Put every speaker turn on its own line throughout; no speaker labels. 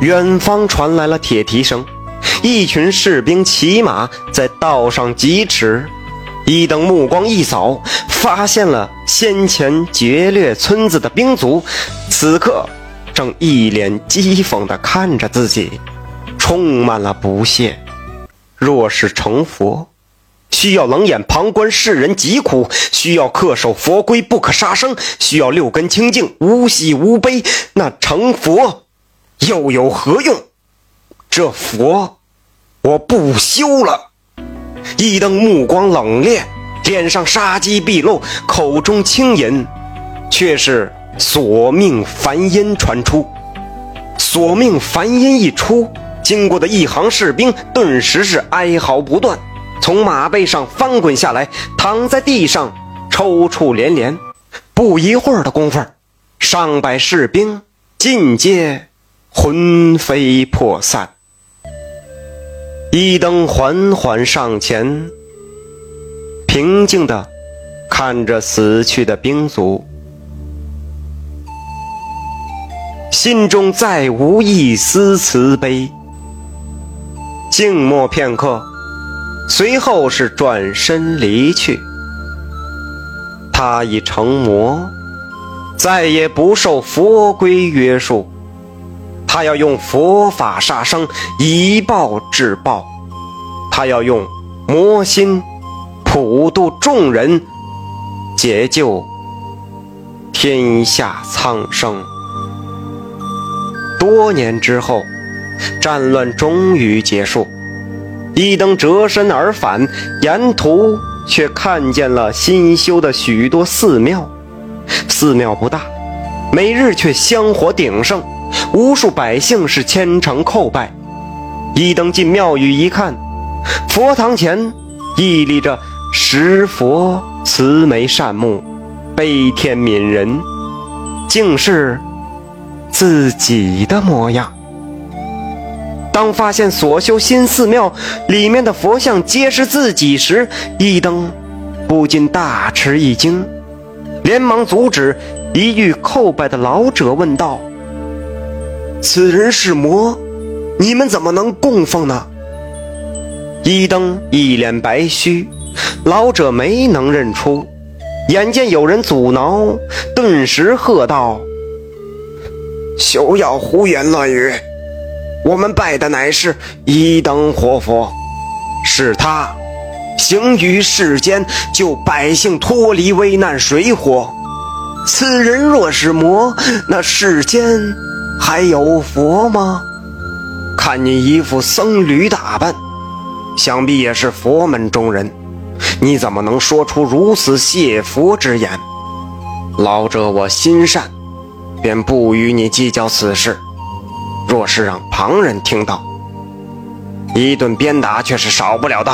远方传来了铁蹄声，一群士兵骑马在道上疾驰。一等目光一扫，发现了先前劫掠村子的兵卒，此刻正一脸讥讽地看着自己，充满了不屑。若是成佛，需要冷眼旁观世人疾苦，需要恪守佛规不可杀生，需要六根清净无喜无悲，那成佛又有何用？这佛我不修了。一灯目光冷冽，脸上杀机毕露，口中轻吟，却是索命梵音传出。索命梵音一出，经过的一行士兵顿时是哀嚎不断，从马背上翻滚下来，躺在地上抽搐连连。不一会儿的功夫，上百士兵尽皆魂飞魄散。一灯缓缓上前，平静地看着死去的兵卒，心中再无一丝慈悲。静默片刻，随后是转身离去。他已成魔，再也不受佛规约束。他要用佛法杀生，以暴制暴；他要用魔心普度众人，解救天下苍生。多年之后，战乱终于结束，一灯折身而返，沿途却看见了新修的许多寺庙。寺庙不大，每日却香火鼎盛。无数百姓是虔诚叩拜，一登进庙宇一看，佛堂前屹立着石佛，慈眉善目，悲天悯人，竟是自己的模样。当发现所修新寺庙里面的佛像皆是自己时，一登不禁大吃一惊，连忙阻止一遇叩拜的老者，问道。此人是魔，你们怎么能供奉呢？一灯一脸白须，老者没能认出，眼见有人阻挠，顿时喝道：“休要胡言乱语！我们拜的乃是一灯活佛，是他行于世间，救百姓脱离危难水火。此人若是魔，那世间……”还有佛吗？看你一副僧侣打扮，想必也是佛门中人。你怎么能说出如此亵佛之言？老者我心善，便不与你计较此事。若是让旁人听到，一顿鞭打却是少不了的。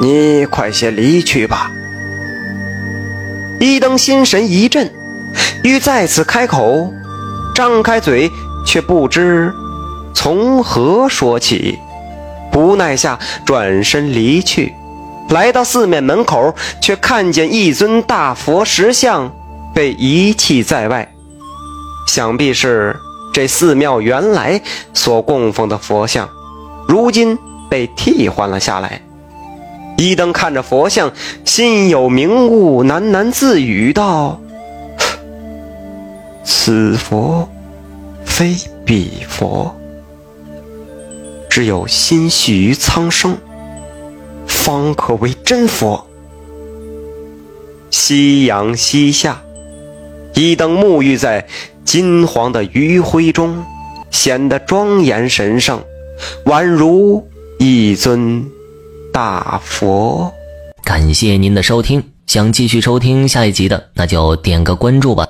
你快些离去吧。一灯心神一震，欲再次开口。张开嘴，却不知从何说起，无奈下转身离去。来到寺面门口，却看见一尊大佛石像被遗弃在外，想必是这寺庙原来所供奉的佛像，如今被替换了下来。一灯看着佛像，心有明悟，喃喃自语道。此佛非彼佛，只有心系于苍生，方可为真佛。夕阳西下，一灯沐浴在金黄的余晖中，显得庄严神圣，宛如一尊大佛。
感谢您的收听，想继续收听下一集的，那就点个关注吧。